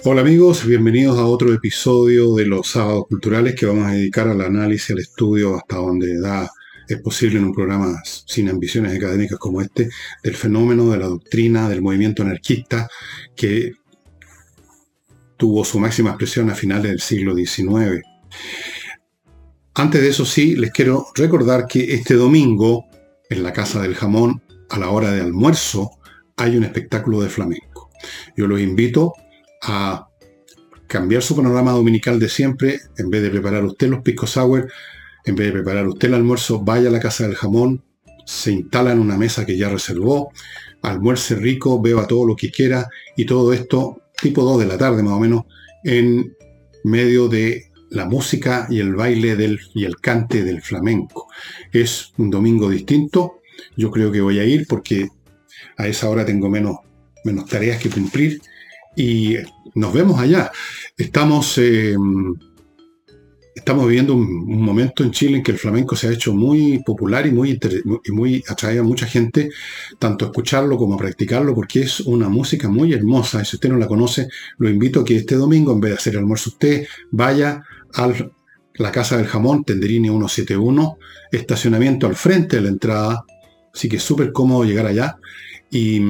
Hola amigos, bienvenidos a otro episodio de los sábados culturales que vamos a dedicar al análisis, al estudio, hasta donde da es posible en un programa sin ambiciones académicas como este, del fenómeno de la doctrina del movimiento anarquista que tuvo su máxima expresión a finales del siglo XIX. Antes de eso sí, les quiero recordar que este domingo, en la Casa del Jamón, a la hora de almuerzo, hay un espectáculo de flamenco. Yo los invito a cambiar su panorama dominical de siempre, en vez de preparar usted los pisco sour, en vez de preparar usted el almuerzo, vaya a la casa del jamón, se instala en una mesa que ya reservó, almuerce rico, beba todo lo que quiera y todo esto tipo 2 de la tarde más o menos en medio de la música y el baile del, y el cante del flamenco. Es un domingo distinto, yo creo que voy a ir porque a esa hora tengo menos, menos tareas que cumplir y nos vemos allá. Estamos, eh, estamos viviendo un, momento en Chile en que el flamenco se ha hecho muy popular y muy, y muy atrae a mucha gente, tanto escucharlo como practicarlo, porque es una música muy hermosa. Y si usted no la conoce, lo invito a que este domingo, en vez de hacer el almuerzo usted, vaya a la Casa del Jamón, Tenderini 171, estacionamiento al frente de la entrada, así que es súper cómodo llegar allá. Y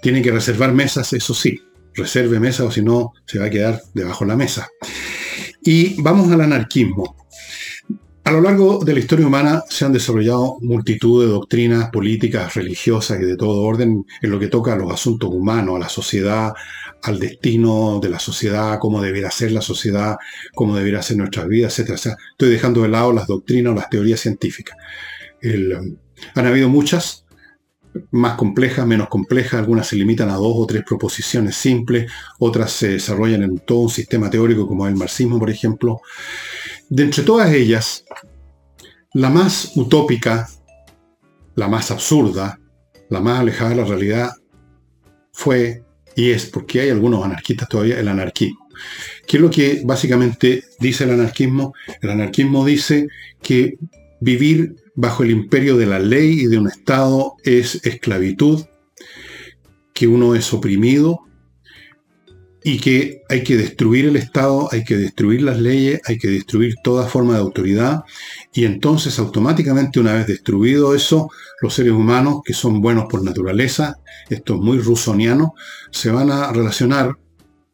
tiene que reservar mesas, eso sí. Reserve mesas o si no se va a quedar debajo de la mesa. Y vamos al anarquismo. A lo largo de la historia humana se han desarrollado multitud de doctrinas políticas, religiosas y de todo orden en lo que toca a los asuntos humanos, a la sociedad, al destino de la sociedad, cómo debería ser la sociedad, cómo debería ser nuestra vida, etc. estoy dejando de lado las doctrinas o las teorías científicas. han habido muchas, más complejas, menos complejas, algunas se limitan a dos o tres proposiciones simples, otras se desarrollan en todo un sistema teórico como el marxismo, por ejemplo. De entre todas ellas, la más utópica, la más absurda, la más alejada de la realidad fue y es, porque hay algunos anarquistas todavía, el anarquismo. ¿Qué es lo que básicamente dice el anarquismo? El anarquismo dice que vivir bajo el imperio de la ley y de un Estado es esclavitud, que uno es oprimido y que hay que destruir el Estado, hay que destruir las leyes, hay que destruir toda forma de autoridad y entonces automáticamente una vez destruido eso, los seres humanos que son buenos por naturaleza, esto es muy rusoniano, se van a relacionar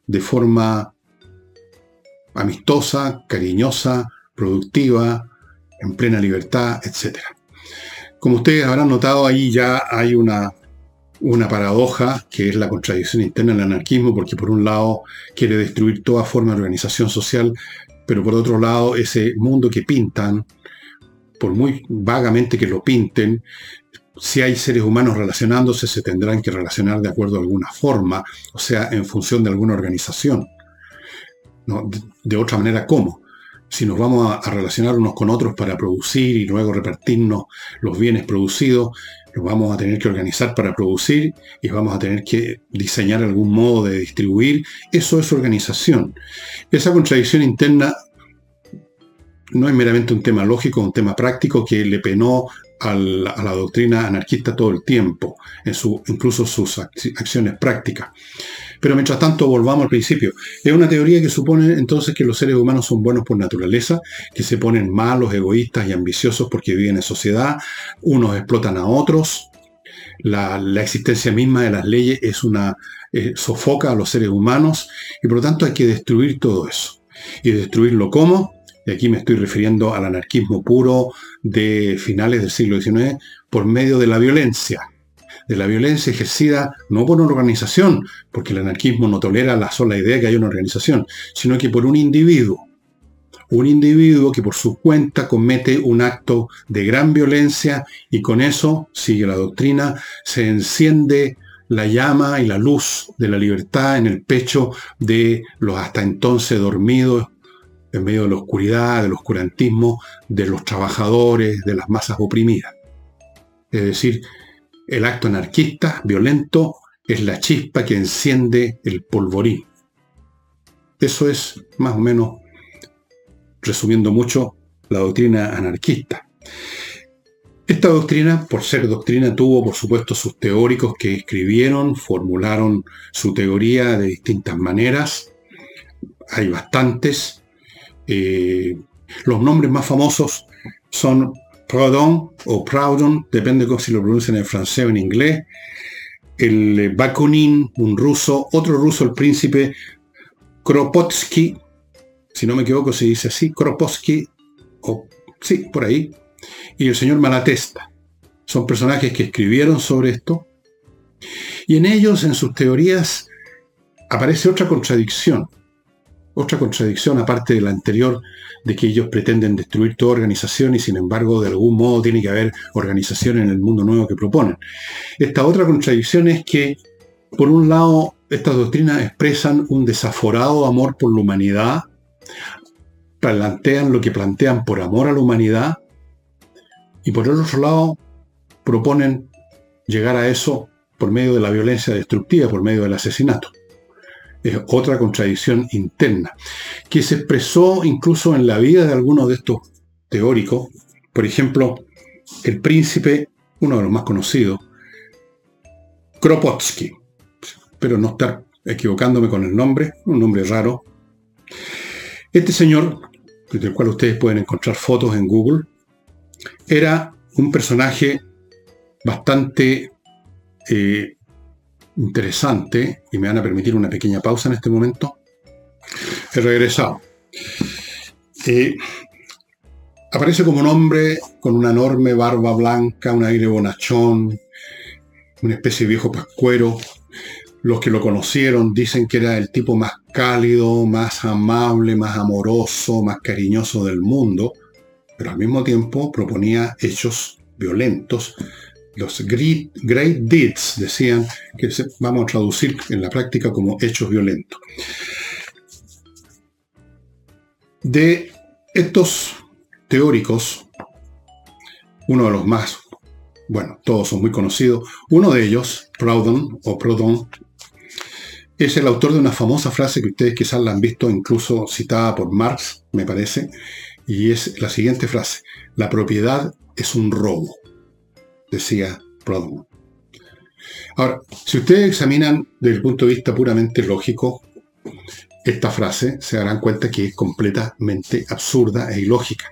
de forma amistosa, cariñosa, productiva, en plena libertad, etc. Como ustedes habrán notado, ahí ya hay una, una paradoja que es la contradicción interna del anarquismo, porque por un lado quiere destruir toda forma de organización social, pero por otro lado ese mundo que pintan, por muy vagamente que lo pinten, si hay seres humanos relacionándose, se tendrán que relacionar de acuerdo a alguna forma, o sea, en función de alguna organización. ¿no? De, otra manera, ¿cómo? Si nos vamos a, relacionar unos con otros para producir y luego repartirnos los bienes producidos, nos vamos a tener que organizar para producir y vamos a tener que diseñar algún modo de distribuir. Eso es organización. Esa contradicción interna no es meramente un tema lógico, un tema práctico que le penó a la, doctrina anarquista todo el tiempo, en su, incluso sus acciones prácticas. Pero mientras tanto, volvamos al principio. Es una teoría que supone entonces que los seres humanos son buenos por naturaleza, que se ponen malos, egoístas y ambiciosos porque viven en sociedad, unos explotan a otros, la, existencia misma de las leyes es una eh, sofoca a los seres humanos y por lo tanto hay que destruir todo eso. ¿Y destruirlo cómo? Y aquí me estoy refiriendo al anarquismo puro de finales del siglo XIX por medio de la violencia de la violencia ejercida no por una organización, porque el anarquismo no tolera la sola idea que hay una organización, sino que por un individuo. Un individuo que por su cuenta comete un acto de gran violencia y con eso, sigue la doctrina, se enciende la llama y la luz de la libertad en el pecho de los hasta entonces dormidos en medio de la oscuridad, del oscurantismo, de los trabajadores, de las masas oprimidas. Es decir, el acto anarquista, violento, es la chispa que enciende el polvorín. Eso es, más o menos, resumiendo mucho, la doctrina anarquista. Esta doctrina, por ser doctrina, tuvo por supuesto sus teóricos que escribieron, formularon su teoría de distintas maneras. Hay bastantes. Eh, los nombres más famosos son Proudhon o Proudhon, depende de si lo pronuncian en francés o en inglés. El Bakunin, un ruso, otro ruso, el príncipe Kropotkin, si no me equivoco se dice así, Kropotkin, o sí, por ahí, y el señor Malatesta. Son personajes que escribieron sobre esto. Y en ellos, en sus teorías, aparece otra contradicción. Otra contradicción, aparte de la anterior, de que ellos pretenden destruir toda organización y sin embargo, de algún modo, tiene que haber organización en el mundo nuevo que proponen. Esta otra contradicción es que, por un lado, estas doctrinas expresan un desaforado amor por la humanidad, plantean lo que plantean por amor a la humanidad, y por el otro lado, proponen llegar a eso por medio de la violencia destructiva, por medio del asesinato. Es otra contradicción interna, que se expresó incluso en la vida de algunos de estos teóricos. Por ejemplo, el príncipe, uno de los más conocidos, Kropotkin, pero no estar equivocándome con el nombre, un nombre raro. Este señor, del cual ustedes pueden encontrar fotos en Google, era un personaje bastante eh, interesante, y me van a permitir una pequeña pausa en este momento. He regresado. Eh, aparece como un hombre con una enorme barba blanca, un aire bonachón, una especie de viejo pascuero. Los que lo conocieron dicen que era el tipo más cálido, más amable, más amoroso, más cariñoso del mundo pero al mismo tiempo proponía hechos violentos. Los great, deeds decían que vamos a traducir en la práctica como hechos violentos. De estos teóricos, uno de los más, bueno, todos son muy conocidos, uno de ellos, Proudhon o Proudhon, es el autor de una famosa frase que ustedes quizás la han visto incluso citada por Marx, me parece, y es la siguiente frase. La propiedad es un robo, decía Proudhon. Ahora, si ustedes examinan desde el punto de vista puramente lógico esta frase, se darán cuenta que es completamente absurda e ilógica.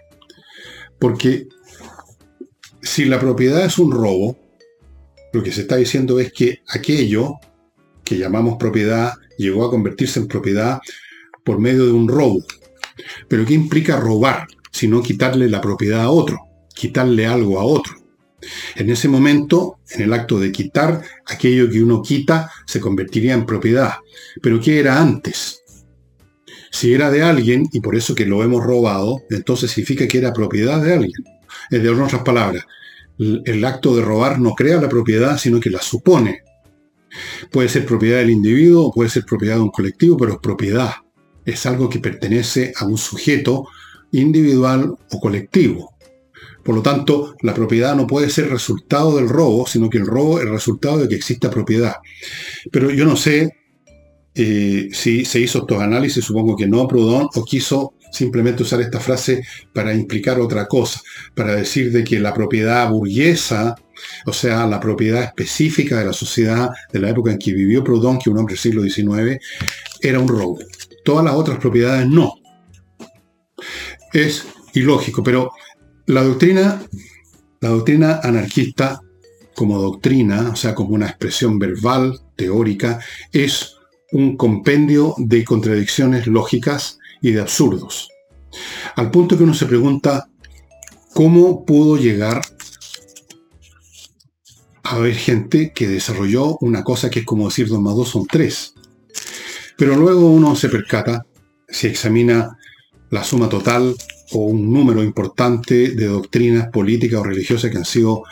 Porque si la propiedad es un robo, lo que se está diciendo es que aquello que llamamos propiedad llegó a convertirse en propiedad por medio de un robo, pero ¿qué implica robar? Sino quitarle la propiedad a otro, quitarle algo a otro. En ese momento, en el acto de quitar, aquello que uno quita se convertiría en propiedad. Pero ¿qué era antes? Si era de alguien, y por eso que lo hemos robado, entonces significa que era propiedad de alguien. Es de otras palabras, el acto de robar no crea la propiedad, sino que la supone. Puede ser propiedad del individuo, puede ser propiedad de un colectivo, pero es propiedad es algo que pertenece a un sujeto individual o colectivo. Por lo tanto, la propiedad no puede ser resultado del robo, sino que el robo es resultado de que exista propiedad. Pero yo no sé eh, si se hizo estos análisis, supongo que no, Proudhon, o quiso simplemente usar esta frase para implicar otra cosa, para decir de que la propiedad burguesa, o sea, la propiedad específica de la sociedad de la época en que vivió Proudhon, que un hombre del siglo XIX, era un robo todas las otras propiedades no. Es ilógico, pero la doctrina, la doctrina anarquista como doctrina, o sea, como una expresión verbal, teórica, es un compendio de contradicciones lógicas y de absurdos. Al punto que uno se pregunta, ¿cómo pudo llegar a haber gente que desarrolló una cosa que es como decir 2 más 2 son 3? Pero luego uno se percata, si examina la suma total o un número importante de doctrinas políticas o religiosas que han sido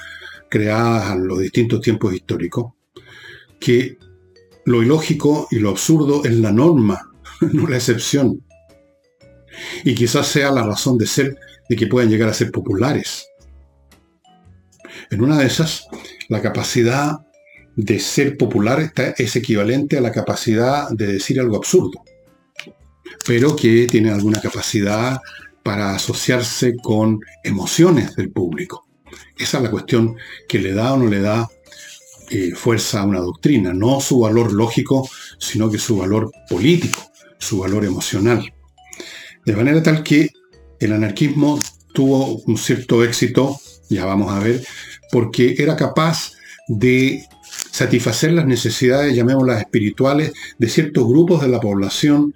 creadas en los distintos tiempos históricos, que lo ilógico y lo absurdo es la norma, no la excepción. Y quizás sea la razón de ser de que puedan llegar a ser populares. En una de esas, la capacidad de ser popular es equivalente a la capacidad de decir algo absurdo, pero que tiene alguna capacidad para asociarse con emociones del público. Esa es la cuestión que le da o no le da eh, fuerza a una doctrina, no su valor lógico, sino que su valor político, su valor emocional. De manera tal que el anarquismo tuvo un cierto éxito, ya vamos a ver, porque era capaz de satisfacer las necesidades, llamémoslas espirituales, de ciertos grupos de la población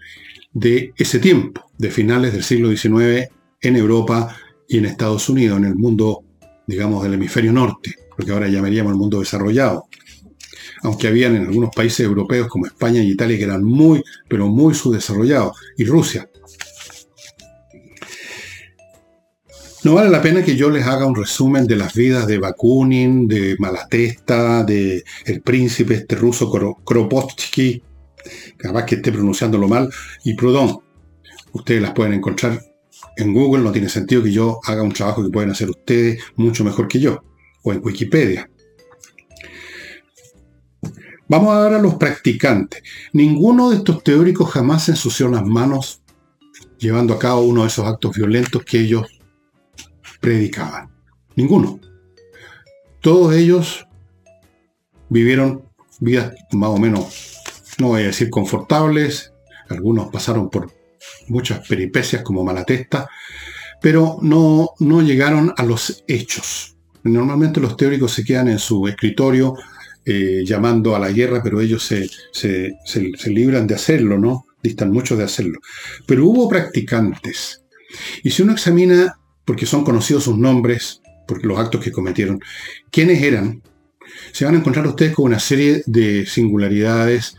de ese tiempo, de finales del siglo XIX en Europa y en Estados Unidos, en el mundo, digamos, del hemisferio norte, porque ahora llamaríamos el mundo desarrollado. Aunque habían en algunos países europeos como España y Italia que eran muy, pero muy subdesarrollados, y Rusia. No vale la pena que yo les haga un resumen de las vidas de Bakunin, de Malatesta, de el príncipe este ruso Kropotkin, capaz que esté pronunciándolo mal, y Proudhon. Ustedes las pueden encontrar en Google, no tiene sentido que yo haga un trabajo que pueden hacer ustedes mucho mejor que yo, o en Wikipedia. Vamos a ver a los practicantes. Ninguno de estos teóricos jamás se ensució las manos llevando a cabo uno de esos actos violentos que ellos predicaban. Ninguno. Todos ellos vivieron vidas más o menos, no voy a decir confortables, algunos pasaron por muchas peripecias como Malatesta, pero no, no llegaron a los hechos. Normalmente los teóricos se quedan en su escritorio eh, llamando a la guerra, pero ellos se, se, se, libran de hacerlo, ¿no? Distan mucho de hacerlo. Pero hubo practicantes. Y si uno examina, porque son conocidos sus nombres, por los actos que cometieron, quiénes eran, se van a encontrar ustedes con una serie de singularidades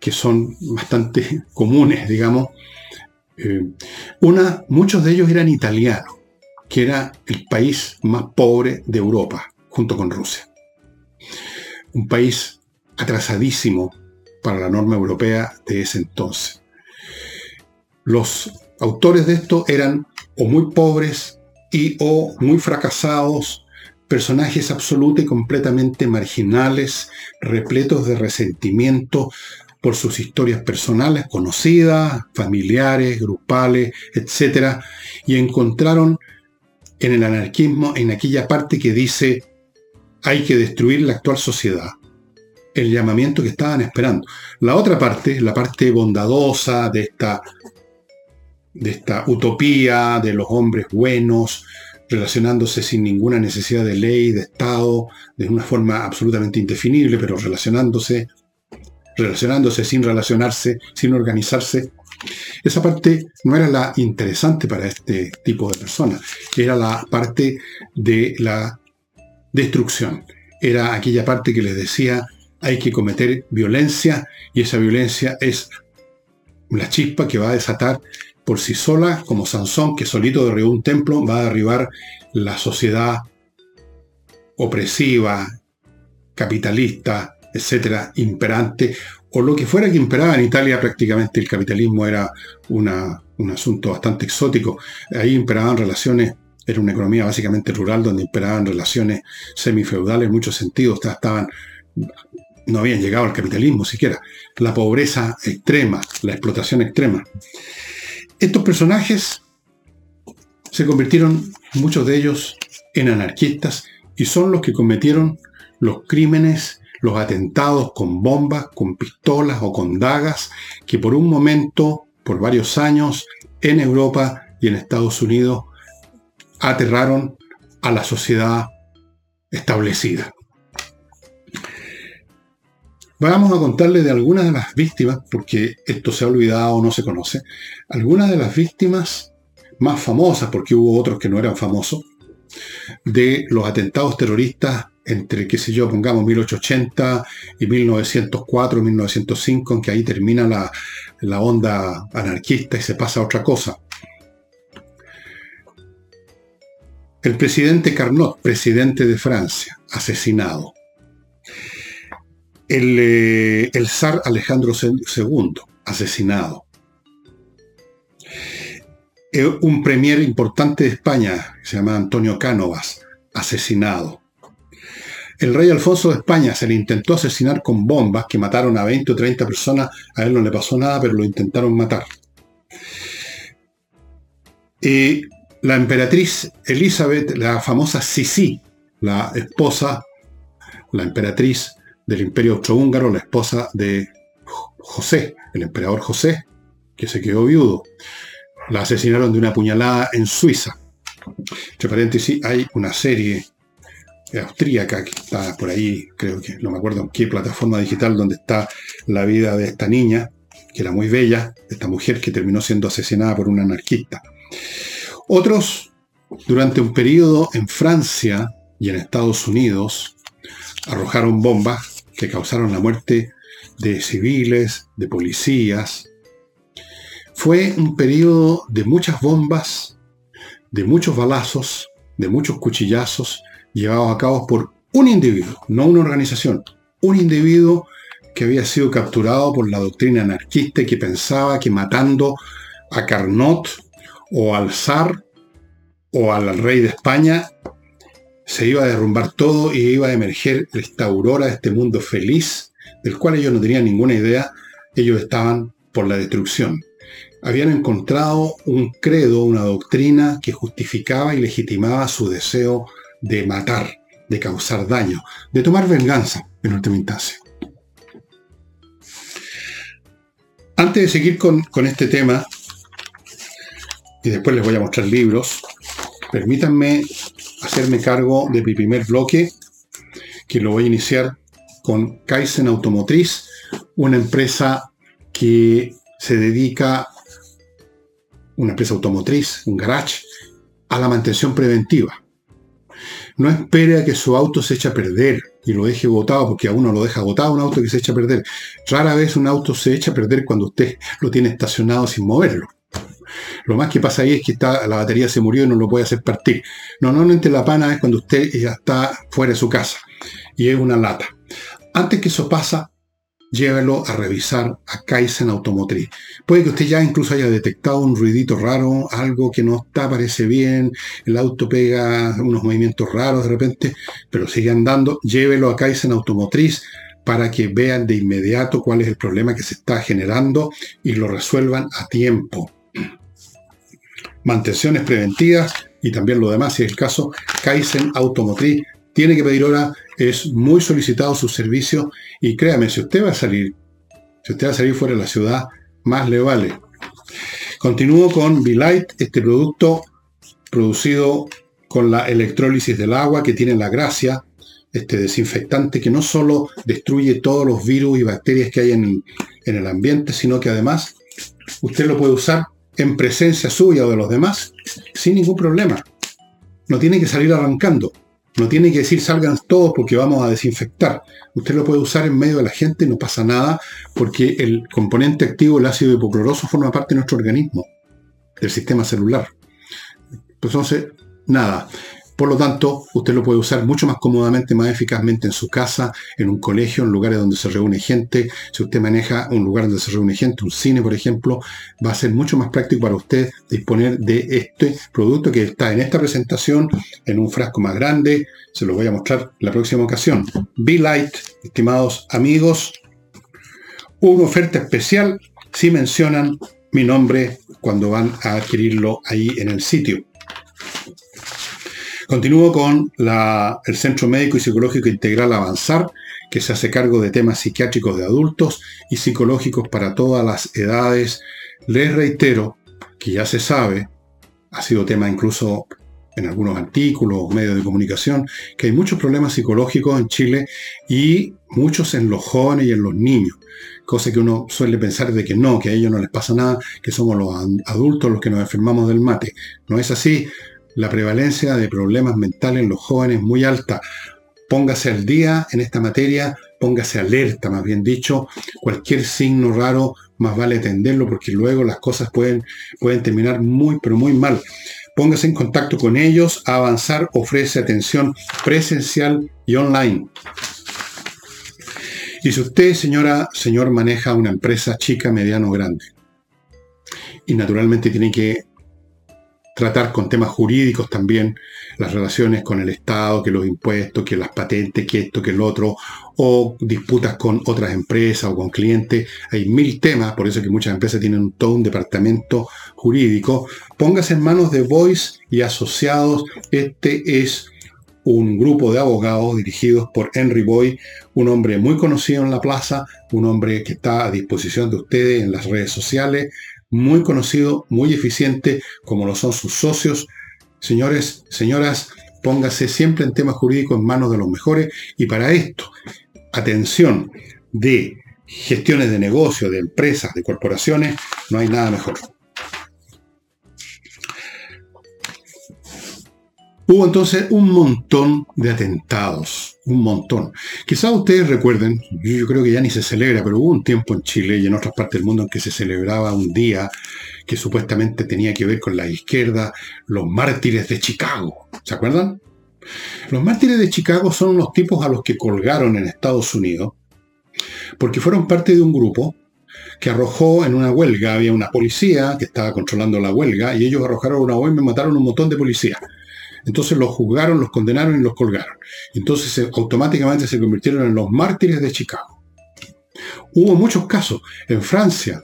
que son bastante comunes, digamos, eh, una, muchos de ellos eran italianos, que era el país más pobre de Europa, junto con Rusia. Un país atrasadísimo para la norma europea de ese entonces. Los autores de esto eran o muy pobres y o muy fracasados, personajes absolutamente y completamente marginales, repletos de resentimiento, por sus historias personales conocidas, familiares, grupales, etc. Y encontraron en el anarquismo, en aquella parte que dice hay que destruir la actual sociedad, el llamamiento que estaban esperando. La otra parte, la parte bondadosa de esta, de esta utopía de los hombres buenos, relacionándose sin ninguna necesidad de ley, de Estado, de una forma absolutamente indefinible, pero relacionándose relacionándose sin relacionarse, sin organizarse. Esa parte no era la interesante para este tipo de personas, era la parte de la destrucción, era aquella parte que les decía hay que cometer violencia y esa violencia es la chispa que va a desatar por sí sola, como Sansón, que solito derribó un templo, va a derribar la sociedad opresiva, capitalista, etcétera, imperante, o lo que fuera que imperaba en Italia, prácticamente el capitalismo era una, un asunto bastante exótico. Ahí imperaban relaciones, era una economía básicamente rural donde imperaban relaciones semifeudales en muchos sentidos, estaban, no habían llegado al capitalismo siquiera. La pobreza extrema, la explotación extrema. Estos personajes se convirtieron, muchos de ellos, en anarquistas y son los que cometieron los crímenes los atentados con bombas, con pistolas o con dagas que por un momento, por varios años, en Europa y en Estados Unidos aterraron a la sociedad establecida. Vamos a contarle de algunas de las víctimas, porque esto se ha olvidado o no se conoce, algunas de las víctimas más famosas, porque hubo otros que no eran famosos, de los atentados terroristas entre, qué sé yo, pongamos 1880 y 1904, 1905, en que ahí termina la, la onda anarquista y se pasa a otra cosa. El presidente Carnot, presidente de Francia, asesinado. El, eh, el zar Alejandro II, asesinado. Eh, un premier importante de España, que se llama Antonio Cánovas, asesinado. El rey Alfonso de España se le intentó asesinar con bombas que mataron a 20 o 30 personas. A él no le pasó nada, pero lo intentaron matar. Y la emperatriz Elizabeth, la famosa Sisi, la esposa, la emperatriz del imperio austrohúngaro, la esposa de José, el emperador José, que se quedó viudo. La asesinaron de una puñalada en Suiza. Entre paréntesis, hay una serie austríaca que está por ahí, creo que no me acuerdo qué plataforma digital, donde está la vida de esta niña, que era muy bella, esta mujer que terminó siendo asesinada por un anarquista. Otros, durante un periodo en Francia y en Estados Unidos, arrojaron bombas que causaron la muerte de civiles, de policías. Fue un periodo de muchas bombas, de muchos balazos, de muchos cuchillazos llevados a cabo por un individuo, no una organización, un individuo que había sido capturado por la doctrina anarquista y que pensaba que matando a Carnot o al zar o al rey de España se iba a derrumbar todo y iba a emerger esta aurora, este mundo feliz, del cual ellos no tenían ninguna idea, ellos estaban por la destrucción. Habían encontrado un credo, una doctrina que justificaba y legitimaba su deseo de matar, de causar daño, de tomar venganza en última instancia. Antes de seguir con, con este tema, y después les voy a mostrar libros, permítanme hacerme cargo de mi primer bloque, que lo voy a iniciar con Kaizen Automotriz, una empresa que se dedica, una empresa automotriz, un garage, a la mantención preventiva. No espere a que su auto se eche a perder y lo deje botado, porque a uno lo deja botado un auto que se echa a perder. Rara vez un auto se echa a perder cuando usted lo tiene estacionado sin moverlo. Lo más que pasa ahí es que está, la batería se murió y no lo puede hacer partir. Normalmente la pana es cuando usted ya está fuera de su casa y es una lata. Antes que eso pasa, llévelo a revisar a Kaizen Automotriz. Puede que usted ya incluso haya detectado un ruidito raro, algo que no está, parece bien, el auto pega unos movimientos raros de repente, pero sigue andando, llévelo a Kaizen Automotriz para que vean de inmediato cuál es el problema que se está generando y lo resuelvan a tiempo mantenciones preventivas y también lo demás, si es el caso, Kaizen Automotriz tiene que pedir hora, es muy solicitado su servicio y créame, si usted va a salir, si usted va a salir fuera de la ciudad, más le vale. Continúo con V-Light, este producto producido con la electrólisis del agua que tiene la gracia, este desinfectante que no solo destruye todos los virus y bacterias que hay en, en el ambiente, sino que además usted lo puede usar en presencia suya o de los demás, sin ningún problema. No tiene que salir arrancando. No tiene que decir salgan todos porque vamos a desinfectar. Usted lo puede usar en medio de la gente, no pasa nada, porque el componente activo, el ácido hipocloroso, forma parte de nuestro organismo, del sistema celular. Entonces, nada. Por lo tanto, usted lo puede usar mucho más cómodamente, más eficazmente en su casa, en un colegio, en lugares donde se reúne gente. Si usted maneja un lugar donde se reúne gente, un cine, por ejemplo, va a ser mucho más práctico para usted disponer de este producto que está en esta presentación, en un frasco más grande. Se lo voy a mostrar la próxima ocasión. Be Light, estimados amigos, una oferta especial si mencionan mi nombre cuando van a adquirirlo ahí en el sitio. Continúo con el Centro Médico y Psicológico Integral Avanzar, que se hace cargo de temas psiquiátricos de adultos y psicológicos para todas las edades. Les reitero que ya se sabe, ha sido tema incluso en algunos artículos, medios de comunicación, que hay muchos problemas psicológicos en Chile y muchos en los jóvenes y en los niños. Cosa que uno suele pensar de que no, que a ellos no les pasa nada, que somos los adultos los que nos enfermamos del mate. No es así la prevalencia de problemas mentales en los jóvenes muy alta. Póngase al día en esta materia, póngase alerta, más bien dicho, cualquier signo raro, más vale atenderlo porque luego las cosas pueden, pueden terminar muy, pero muy mal. Póngase en contacto con ellos, Avanzar ofrece atención presencial y online. Y si usted, señora, señor, maneja una empresa chica, mediano o grande, y naturalmente tiene que tratar con temas jurídicos también, las relaciones con el Estado, que los impuestos, que las patentes, que esto, que el otro, o disputas con otras empresas o con clientes. Hay mil temas, por eso que muchas empresas tienen todo un departamento jurídico. Póngase en manos de Voice y asociados. Este es un grupo de abogados dirigidos por Henry Boy, un hombre muy conocido en la plaza, un hombre que está a disposición de ustedes en las redes sociales, muy conocido, muy eficiente, como lo son sus socios. Señores, señoras, póngase siempre en temas jurídicos en manos de los mejores y para esto, atención de gestiones de negocio, de empresas, de corporaciones, no hay nada mejor. Hubo entonces un montón de atentados, un montón. Quizás ustedes recuerden, yo creo que ya ni se celebra, pero hubo un tiempo en Chile y en otras partes del mundo en que se celebraba un día que supuestamente tenía que ver con la izquierda, los mártires de Chicago. ¿Se acuerdan? Los mártires de Chicago son los tipos a los que colgaron en Estados Unidos porque fueron parte de un grupo que arrojó en una huelga, había una policía que estaba controlando la huelga y ellos arrojaron una bomba y mataron un montón de policías. Entonces los juzgaron, los condenaron y los colgaron. Entonces automáticamente se convirtieron en los mártires de Chicago. Hubo muchos casos. En Francia,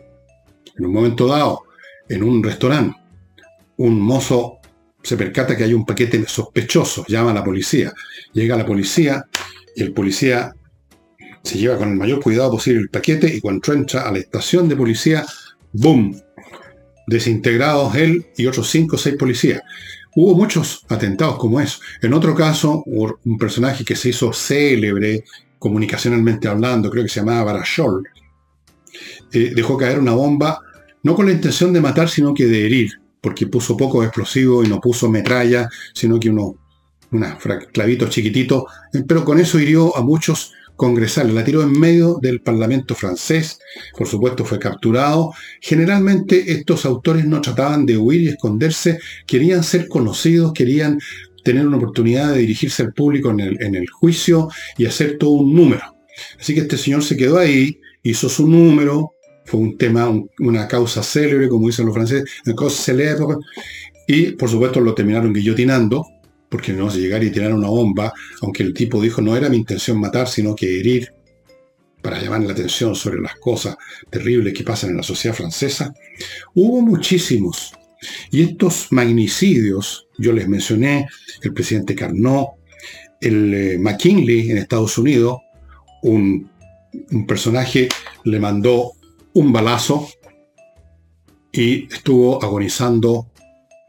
en un momento dado, en un restaurante, un mozo se percata que hay un paquete sospechoso, llama a la policía. Llega la policía y el policía se lleva con el mayor cuidado posible el paquete y cuando entra a la estación de policía, ¡boom! Desintegrados él y otros cinco o seis policías. Hubo muchos atentados como eso. En otro caso, un personaje que se hizo célebre comunicacionalmente hablando, creo que se llamaba Barachol, eh, dejó caer una bomba, no con la intención de matar, sino que de herir, porque puso poco explosivo y no puso metralla, sino que uno, unos clavitos chiquititos, eh, pero con eso hirió a muchos congresal, la tiró en medio del Parlamento francés, por supuesto fue capturado. Generalmente estos autores no trataban de huir y esconderse, querían ser conocidos, querían tener una oportunidad de dirigirse al público en el, juicio y hacer todo un número. Así que este señor se quedó ahí, hizo su número, fue un tema, una causa célebre, como dicen los franceses, una causa célebre, y por supuesto lo terminaron guillotinando, porque no llegar y tirar una bomba, aunque el tipo dijo no era mi intención matar, sino que herir, para llamar la atención sobre las cosas terribles que pasan en la sociedad francesa. Hubo muchísimos. Y estos magnicidios, yo les mencioné, el presidente Carnot, el eh, McKinley en Estados Unidos, un, un personaje le mandó un balazo y estuvo agonizando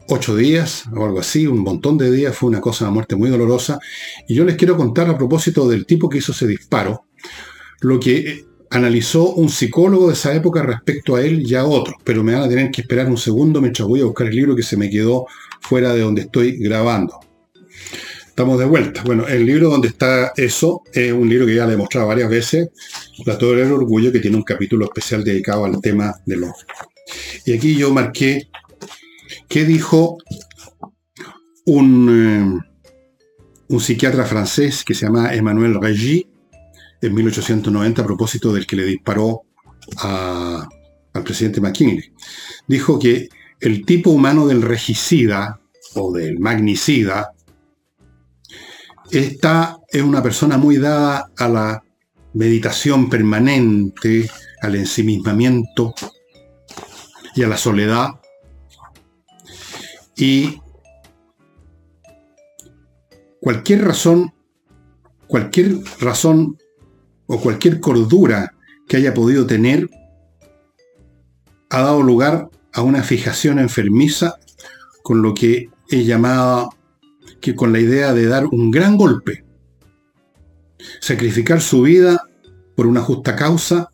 ocho días o algo así, un montón de días, fue una cosa, una muerte muy dolorosa. Y yo les quiero contar a propósito del tipo que hizo ese disparo, lo que eh, analizó un psicólogo de esa época respecto a él y a otros, pero me van a tener que esperar un segundo mientras voy a buscar el libro que se me quedó fuera de donde estoy grabando. Estamos de vuelta. Bueno, el libro donde está eso es un libro que ya le he mostrado varias veces, La Torre del Orgullo, que tiene un capítulo especial dedicado al tema de los... Y aquí yo marqué ¿Qué dijo un, eh, un psiquiatra francés que se llama Emmanuel Regis en 1890 a propósito del que le disparó al presidente McKinley? Dijo que el tipo humano del regicida o del magnicida esta es una persona muy dada a la meditación permanente, al ensimismamiento y a la soledad, y cualquier razón, cualquier razón o cualquier cordura que haya podido tener ha dado lugar a una fijación enfermiza con lo que he llamado que con la idea de dar un gran golpe, sacrificar su vida por una justa causa,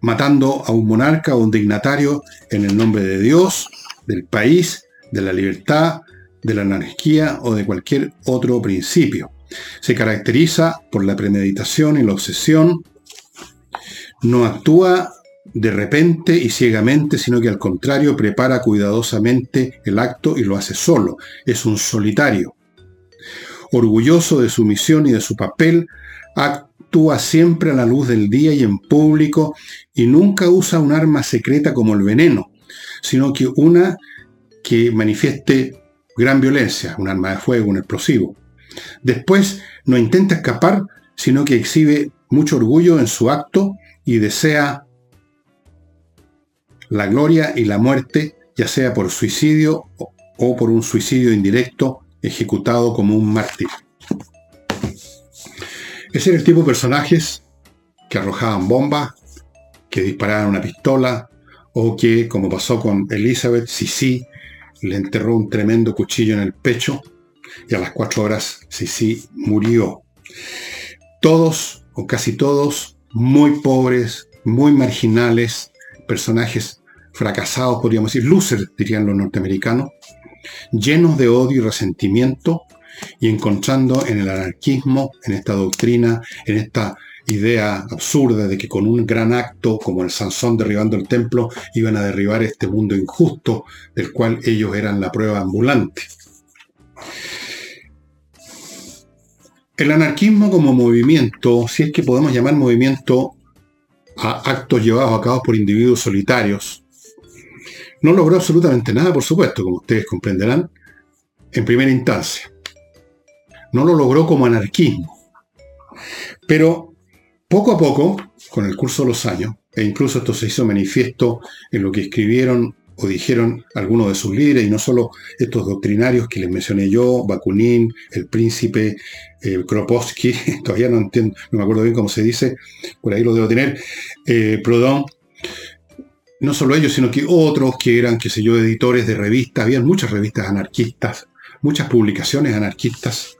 matando a un monarca o un dignatario en el nombre de Dios, del país de la libertad, de la anarquía o de cualquier otro principio. Se caracteriza por la premeditación y la obsesión. No actúa de repente y ciegamente, sino que al contrario prepara cuidadosamente el acto y lo hace solo. Es un solitario. Orgulloso de su misión y de su papel, actúa siempre a la luz del día y en público y nunca usa un arma secreta como el veneno, sino que una que manifieste gran violencia, un arma de fuego, un explosivo. Después no intenta escapar, sino que exhibe mucho orgullo en su acto y desea la gloria y la muerte, ya sea por suicidio o por un suicidio indirecto ejecutado como un mártir. Ese era el tipo de personajes que arrojaban bombas, que disparaban una pistola, o que, como pasó con Elizabeth, Sisi le enterró un tremendo cuchillo en el pecho y a las cuatro horas Sisi murió. Todos, o casi todos, muy pobres, muy marginales, personajes fracasados, podríamos decir, losers, dirían los norteamericanos, llenos de odio y resentimiento y encontrando en el anarquismo, en esta doctrina, en esta idea absurda de que con un gran acto como el Sansón derribando el templo iban a derribar este mundo injusto del cual ellos eran la prueba ambulante. El anarquismo como movimiento, si es que podemos llamar movimiento a actos llevados a cabo por individuos solitarios, no logró absolutamente nada, por supuesto, como ustedes comprenderán, en primera instancia. No lo logró como anarquismo. Pero poco a poco, con el curso de los años, e incluso esto se hizo manifiesto en lo que escribieron o dijeron algunos de sus líderes, y no solo estos doctrinarios que les mencioné yo, Bakunin, el príncipe, eh, todavía no entiendo, no me acuerdo bien cómo se dice, por ahí lo debo tener, eh, Proudhon, no solo ellos, sino que otros que eran, qué sé yo, editores de revistas, habían muchas revistas anarquistas, muchas publicaciones anarquistas.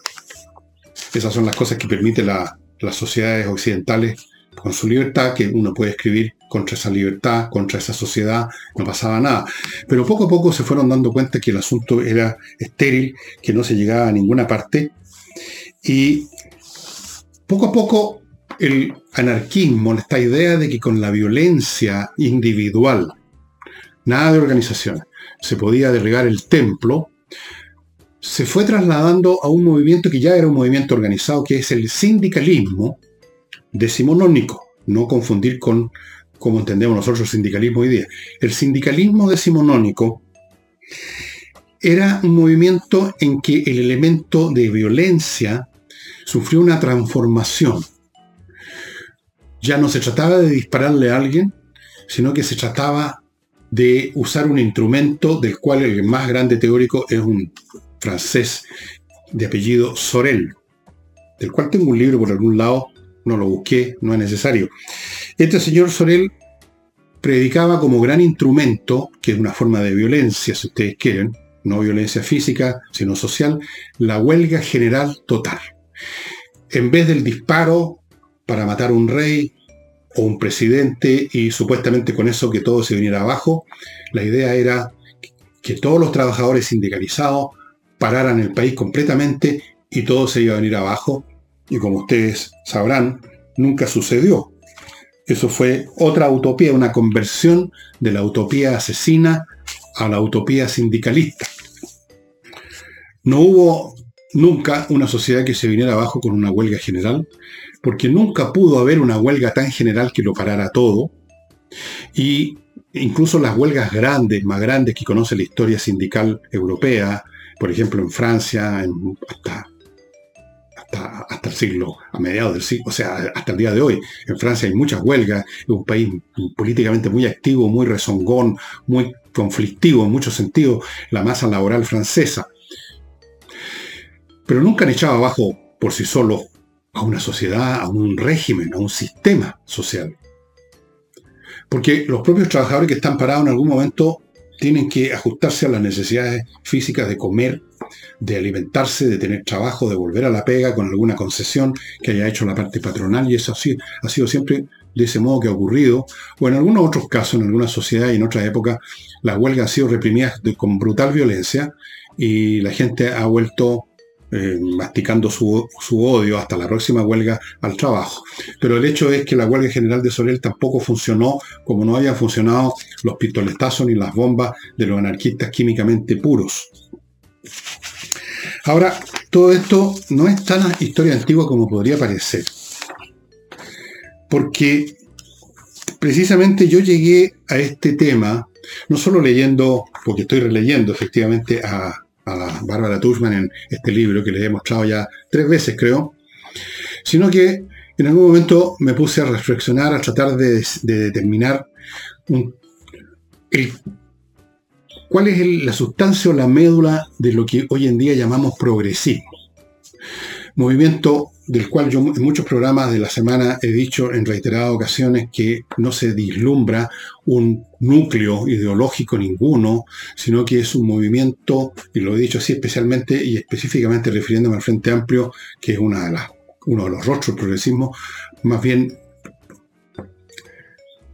Esas son las cosas que permite la, las sociedades occidentales con su libertad, que uno puede escribir contra esa libertad, contra esa sociedad, no pasaba nada. Pero poco a poco se fueron dando cuenta que el asunto era estéril, que no se llegaba a ninguna parte. Y poco a poco el anarquismo, esta idea de que con la violencia individual, nada de organización, se podía derribar el templo, se fue trasladando a un movimiento que ya era un movimiento organizado, que es el sindicalismo decimonónico. No confundir con como entendemos nosotros el sindicalismo hoy día. El sindicalismo decimonónico era un movimiento en que el elemento de violencia sufrió una transformación. Ya no se trataba de dispararle a alguien, sino que se trataba de usar un instrumento del cual el más grande teórico es un francés de apellido Sorel, del cual tengo un libro por algún lado, no lo busqué, no es necesario. Este señor Sorel predicaba como gran instrumento, que es una forma de violencia, si ustedes quieren, no violencia física, sino social, la huelga general total. En vez del disparo para matar a un rey o un presidente y supuestamente con eso que todo se viniera abajo, la idea era que todos los trabajadores sindicalizados pararan el país completamente y todo se iba a venir abajo. Y como ustedes sabrán, nunca sucedió. Eso fue otra utopía, una conversión de la utopía asesina a la utopía sindicalista. No hubo nunca una sociedad que se viniera abajo con una huelga general, porque nunca pudo haber una huelga tan general que lo parara todo. Y incluso las huelgas grandes, más grandes que conoce la historia sindical europea, por ejemplo, en Francia, hasta, hasta, el siglo, a mediados del siglo, o sea, hasta el día de hoy. En Francia hay muchas huelgas, es un país políticamente muy activo, muy rezongón, muy conflictivo en muchos sentidos, la masa laboral francesa. Pero nunca han echado abajo por sí solo a una sociedad, a un régimen, a un sistema social. Porque los propios trabajadores que están parados en algún momento tienen que ajustarse a las necesidades físicas de comer, de alimentarse, de tener trabajo, de volver a la pega con alguna concesión que haya hecho la parte patronal y eso ha sido siempre de ese modo que ha ocurrido, o en algunos otros casos, en alguna sociedad y en otra época, las huelgas han sido reprimidas con brutal violencia y la gente ha vuelto eh, masticando su, odio hasta la próxima huelga al trabajo. Pero el hecho es que la huelga general de Sorel tampoco funcionó como no habían funcionado los pistoletazos ni las bombas de los anarquistas químicamente puros. Ahora, todo esto no es tan historia antigua como podría parecer. Porque precisamente yo llegué a este tema, no solo leyendo, porque estoy releyendo efectivamente a a Bárbara Tushman en este libro que les he mostrado ya tres veces, creo, sino que en algún momento me puse a reflexionar, a tratar de, determinar cuál es la sustancia o la médula de lo que hoy en día llamamos progresismo. Movimiento del cual yo en muchos programas de la semana he dicho en reiteradas ocasiones que no se dislumbra un núcleo ideológico ninguno, sino que es un movimiento, y lo he dicho así especialmente y específicamente refiriéndome al Frente Amplio, que es una de las, uno de los rostros del progresismo, más bien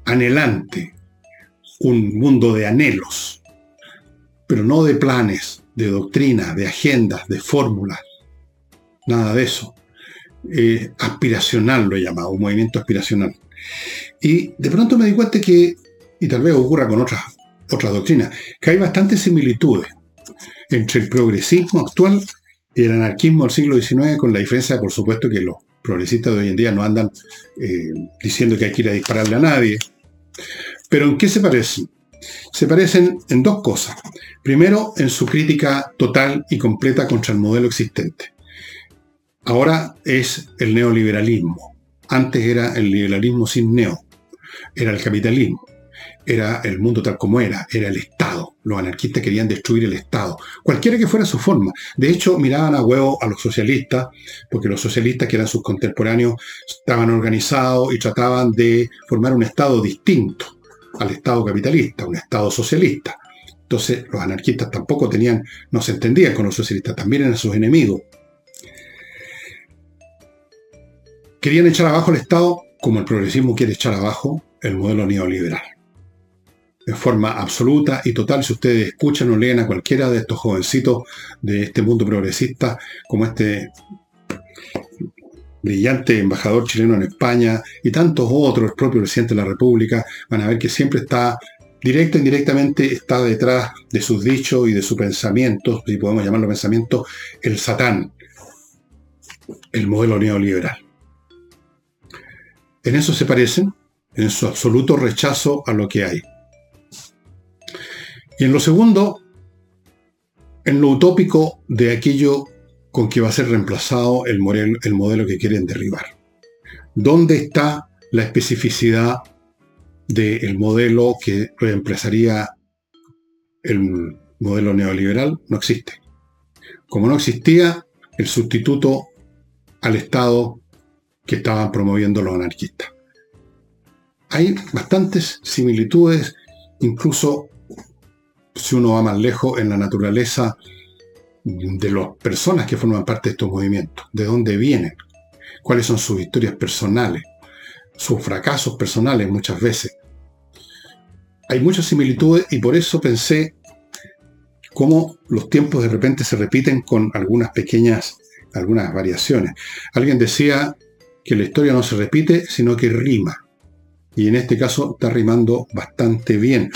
anhelante, un mundo de anhelos, pero no de planes, de doctrinas, de agendas, de fórmulas, nada de eso. Eh, aspiracional lo he llamado, un movimiento aspiracional. Y de pronto me di cuenta que, y tal vez ocurra con otras, otras doctrinas, que hay bastantes similitudes entre el progresismo actual y el anarquismo del siglo XIX, con la diferencia, por supuesto, que los progresistas de hoy en día no andan eh, diciendo que hay que ir a dispararle a nadie. Pero ¿en qué se parecen? Se parecen en dos cosas. Primero, en su crítica total y completa contra el modelo existente. Ahora es el neoliberalismo. Antes era el liberalismo sin neo. Era el capitalismo. Era el mundo tal como era. Era el Estado. Los anarquistas querían destruir el Estado. Cualquiera que fuera su forma. De hecho, miraban a huevo a los socialistas, porque los socialistas, que eran sus contemporáneos, estaban organizados y trataban de formar un Estado distinto al Estado capitalista, un Estado socialista. Entonces, los anarquistas tampoco tenían, no se entendían con los socialistas, también eran sus enemigos. Querían echar abajo el Estado como el progresismo quiere echar abajo el modelo neoliberal. De forma absoluta y total, si ustedes escuchan o leen a cualquiera de estos jovencitos de este mundo progresista, como este brillante embajador chileno en España y tantos otros, el propio presidente de la República, van a ver que siempre está, directa e indirectamente, está detrás de sus dichos y de sus pensamientos, si podemos llamarlo pensamiento, el Satán, el modelo neoliberal. En eso se parecen, en su absoluto rechazo a lo que hay. Y en lo segundo, en lo utópico de aquello con que va a ser reemplazado el modelo, el modelo que quieren derribar. ¿Dónde está la especificidad del modelo que reemplazaría el modelo neoliberal? No existe. Como no existía el sustituto al Estado que estaban promoviendo los anarquistas. Hay bastantes similitudes, incluso si uno va más lejos en la naturaleza de las personas que forman parte de estos movimientos, de dónde vienen, cuáles son sus historias personales, sus fracasos personales muchas veces. Hay muchas similitudes y por eso pensé cómo los tiempos de repente se repiten con algunas pequeñas, algunas variaciones. Alguien decía que la historia no se repite, sino que rima. Y en este caso está rimando bastante bien.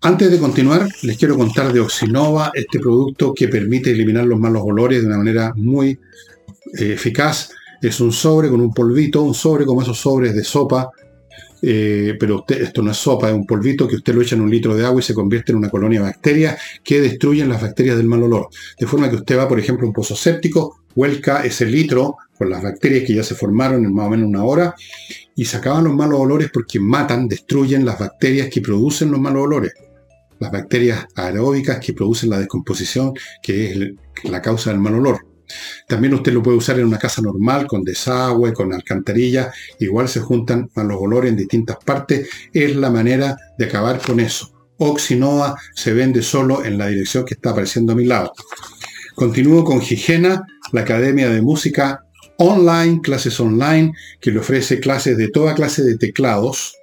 Antes de continuar, les quiero contar de Oxinova, este producto que permite eliminar los malos olores de una manera muy eh, eficaz. Es un sobre con un polvito, un sobre como esos sobres de sopa, eh, pero usted, esto no es sopa, es un polvito que usted lo echa en un litro de agua y se convierte en una colonia de bacterias que destruyen las bacterias del mal olor. De forma que usted va, por ejemplo, a un pozo séptico, vuelca ese litro las bacterias que ya se formaron en más o menos una hora y sacaban los malos olores porque matan, destruyen las bacterias que producen los malos olores. Las bacterias aeróbicas que producen la descomposición, que es la causa del mal olor. También usted lo puede usar en una casa normal, con desagüe, con alcantarilla. Igual se juntan malos olores en distintas partes. Es la manera de acabar con eso. Oxinova se vende solo en la dirección que está apareciendo a mi lado. Continúo con Higiena, la Academia de Música online, clases online, que le ofrece clases de toda clase de teclados,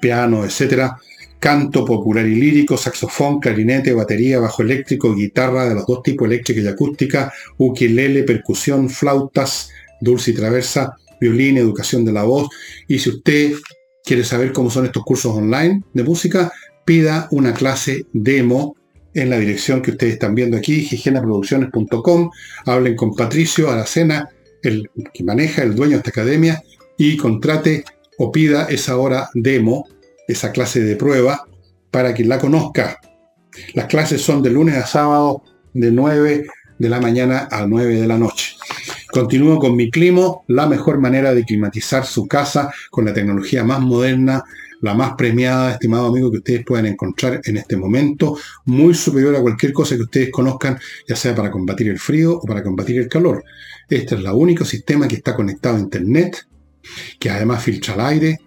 piano, etcétera, canto popular y lírico, saxofón, clarinete, batería, bajo eléctrico, guitarra de los dos tipos, eléctrica y acústica, ukelele, percusión, flautas, dulce y traversa, violín, educación de la voz. Y si usted quiere saber cómo son estos cursos online de música, pida una clase demo en la dirección que ustedes están viendo aquí, higienaproducciones.com. Hablen con Patricio Aracena, el que maneja, el dueño de esta academia, y contrate o pida esa hora demo, esa clase de prueba, para que la conozca. Las clases son de lunes a sábado, de 9 de la mañana a 9 de la noche. Continúo con mi climo, la mejor manera de climatizar su casa con la tecnología más moderna, la más premiada, estimado amigo, que ustedes puedan encontrar en este momento, muy superior a cualquier cosa que ustedes conozcan, ya sea para combatir el frío o para combatir el calor. Este es el único sistema que está conectado a Internet, que además filtra el aire,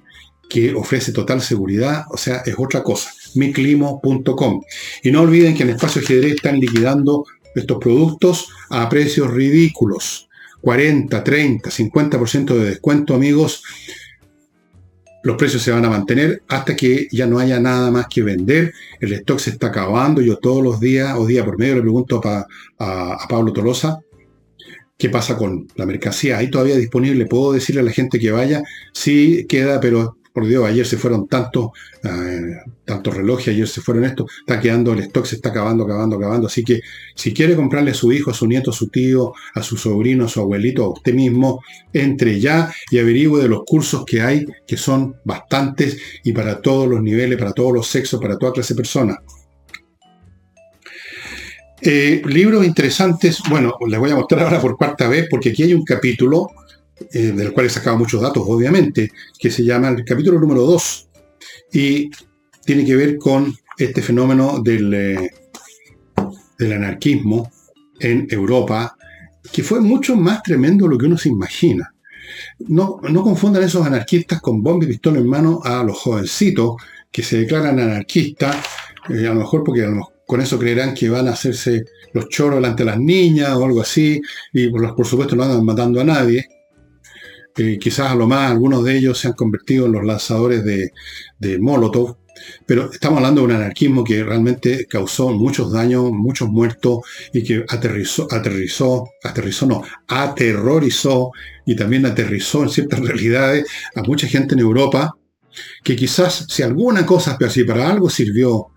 que ofrece total seguridad, o sea, es otra cosa. miclimo.com. Y no olviden que en Espacio Ajedrez están liquidando estos productos a precios ridículos. 40, 30, 50% de descuento, amigos. Los precios se van a mantener hasta que ya no haya nada más que vender. El stock se está acabando. Yo todos los días o día por medio le pregunto a, a Pablo Tolosa qué pasa con la mercancía. ¿Hay todavía disponible? ¿Puedo decirle a la gente que vaya? Sí, queda, pero por Dios, ayer se fueron tantos, eh, tantos relojes, ayer se fueron estos, está quedando el stock, se está acabando, acabando, acabando. Así que si quiere comprarle a su hijo, a su nieto, a su tío, a su sobrino, a su abuelito, a usted mismo, entre ya y averigüe de los cursos que hay, que son bastantes y para todos los niveles, para todos los sexos, para toda clase de personas. Eh, libros interesantes, bueno, les voy a mostrar ahora por cuarta vez, porque aquí hay un capítulo eh, del cual he sacado muchos datos, obviamente, que se llama el capítulo número 2 y tiene que ver con este fenómeno del, eh, del anarquismo en Europa, que fue mucho más tremendo de lo que uno se imagina. No, no confundan esos anarquistas con bomba y pistola en mano a los jovencitos que se declaran anarquistas, eh, a lo mejor porque con eso creerán que van a hacerse los choros delante de las niñas o algo así, y por, por supuesto no andan matando a nadie quizás a lo más algunos de ellos se han convertido en los lanzadores de, Molotov, pero estamos hablando de un anarquismo que realmente causó muchos daños, muchos muertos y que aterrizó, aterrizó, aterrizó no, aterrorizó y también aterrizó en ciertas realidades a mucha gente en Europa que quizás si alguna cosa, pero si para algo sirvió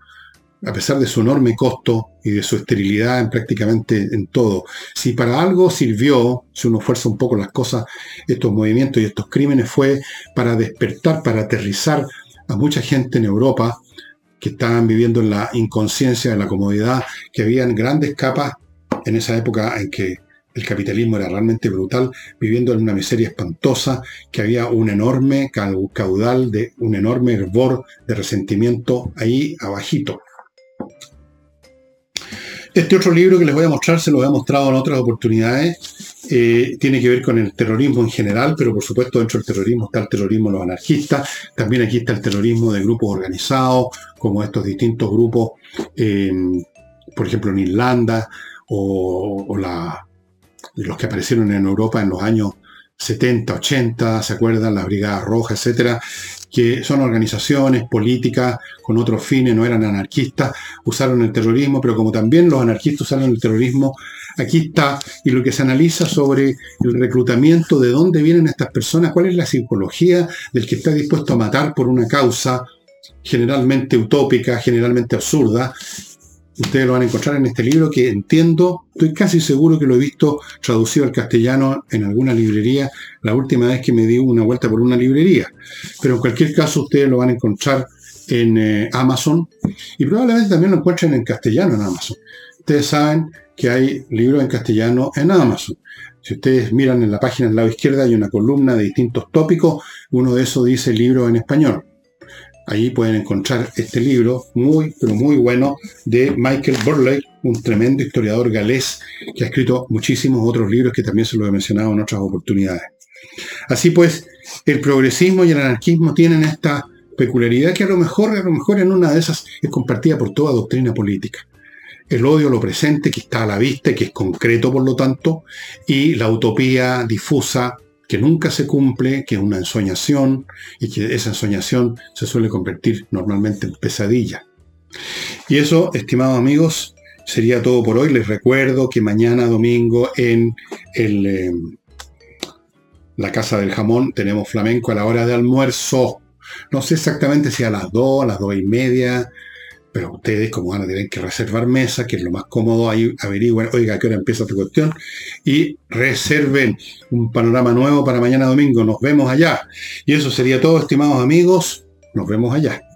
a pesar de su enorme costo y de su esterilidad en prácticamente en todo, si para algo sirvió, si uno fuerza un poco las cosas, estos movimientos y estos crímenes, fue para despertar, para aterrizar a mucha gente en Europa que estaban viviendo en la inconsciencia, en la comodidad, que habían grandes capas en esa época en que el capitalismo era realmente brutal, viviendo en una miseria espantosa, que había un enorme caudal de un enorme hervor de resentimiento ahí abajito. Este otro libro que les voy a mostrar, se lo he mostrado en otras oportunidades, eh, tiene que ver con el terrorismo en general, pero por supuesto dentro del terrorismo está el terrorismo de los anarquistas, también aquí está el terrorismo de grupos organizados, como estos distintos grupos, por ejemplo en Irlanda, o, los que aparecieron en Europa en los años 70, 80, ¿se acuerdan? Las Brigadas Rojas, etcétera, que son organizaciones políticas con otros fines, no eran anarquistas, usaron el terrorismo, pero como también los anarquistas usaron el terrorismo, aquí está, y lo que se analiza sobre el reclutamiento, de dónde vienen estas personas, cuál es la psicología del que está dispuesto a matar por una causa generalmente utópica, generalmente absurda, Ustedes lo van a encontrar en este libro que entiendo, estoy casi seguro que lo he visto traducido al castellano en alguna librería la última vez que me di una vuelta por una librería. Pero en cualquier caso ustedes lo van a encontrar en eh, Amazon y probablemente también lo encuentren en castellano en Amazon. Ustedes saben que hay libros en castellano en Amazon. Si ustedes miran en la página del lado izquierda hay una columna de distintos tópicos, uno de esos dice libro en español. Ahí pueden encontrar este libro muy, pero muy bueno de Michael Burley, un tremendo historiador galés que ha escrito muchísimos otros libros que también se lo he mencionado en otras oportunidades. Así pues, el progresismo y el anarquismo tienen esta peculiaridad que a lo mejor, a lo mejor en una de esas es compartida por toda doctrina política. El odio lo presente, que está a la vista y que es concreto por lo tanto, y la utopía difusa que nunca se cumple, que es una ensoñación y que esa ensoñación se suele convertir normalmente en pesadilla. Y eso, estimados amigos, sería todo por hoy. Les recuerdo que mañana domingo en eh, la Casa del Jamón tenemos flamenco a la hora de almuerzo. No sé exactamente si a las 2, a las 2 y media, pero ustedes, como van a tener que reservar mesa, que es lo más cómodo, ahí averigüen, oiga, ¿a qué hora empieza esta cuestión? Y reserven un panorama nuevo para mañana domingo. Nos vemos allá. Y eso sería todo, estimados amigos. Nos vemos allá.